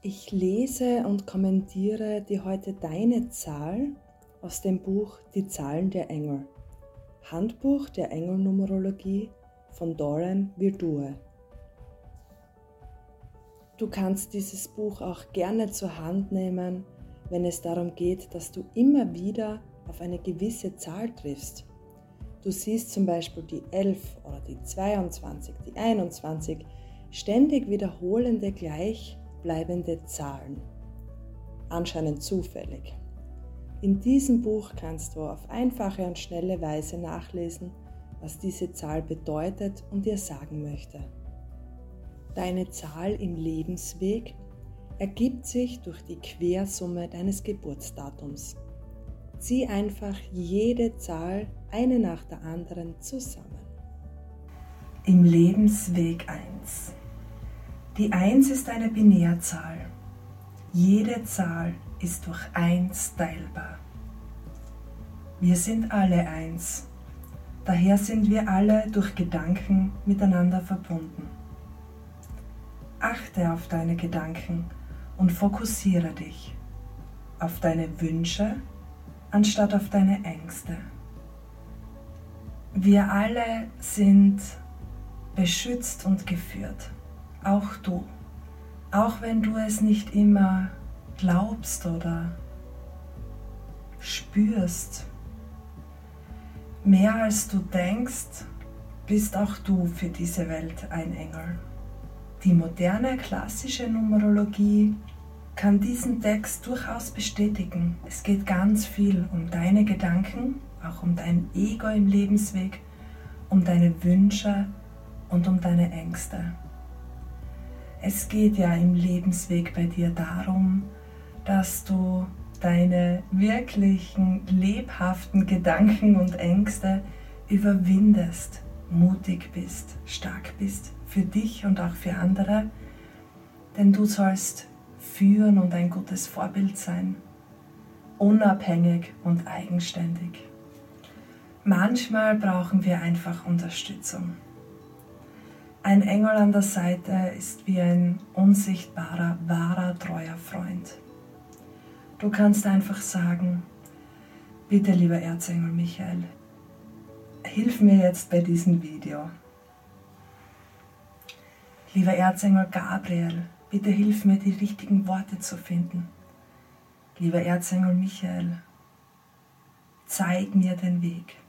Ich lese und kommentiere dir heute deine Zahl aus dem Buch Die Zahlen der Engel. Handbuch der Engelnumerologie von Doran Virtue. Du kannst dieses Buch auch gerne zur Hand nehmen, wenn es darum geht, dass du immer wieder auf eine gewisse Zahl triffst. Du siehst zum Beispiel die 11 oder die 22, die 21, ständig wiederholende gleich bleibende Zahlen. Anscheinend zufällig. In diesem Buch kannst du auf einfache und schnelle Weise nachlesen, was diese Zahl bedeutet und dir sagen möchte. Deine Zahl im Lebensweg ergibt sich durch die Quersumme deines Geburtsdatums. Zieh einfach jede Zahl eine nach der anderen zusammen. Im Lebensweg 1 die 1 ist eine Binärzahl. Jede Zahl ist durch 1 teilbar. Wir sind alle eins. Daher sind wir alle durch Gedanken miteinander verbunden. Achte auf deine Gedanken und fokussiere dich auf deine Wünsche anstatt auf deine Ängste. Wir alle sind beschützt und geführt auch du, auch wenn du es nicht immer glaubst oder spürst, mehr als du denkst, bist auch du für diese Welt ein Engel. Die moderne klassische Numerologie kann diesen Text durchaus bestätigen. Es geht ganz viel um deine Gedanken, auch um dein Ego im Lebensweg, um deine Wünsche und um deine Ängste. Es geht ja im Lebensweg bei dir darum, dass du deine wirklichen lebhaften Gedanken und Ängste überwindest, mutig bist, stark bist für dich und auch für andere, denn du sollst führen und ein gutes Vorbild sein, unabhängig und eigenständig. Manchmal brauchen wir einfach Unterstützung. Ein Engel an der Seite ist wie ein unsichtbarer, wahrer, treuer Freund. Du kannst einfach sagen, bitte lieber Erzengel Michael, hilf mir jetzt bei diesem Video. Lieber Erzengel Gabriel, bitte hilf mir, die richtigen Worte zu finden. Lieber Erzengel Michael, zeig mir den Weg.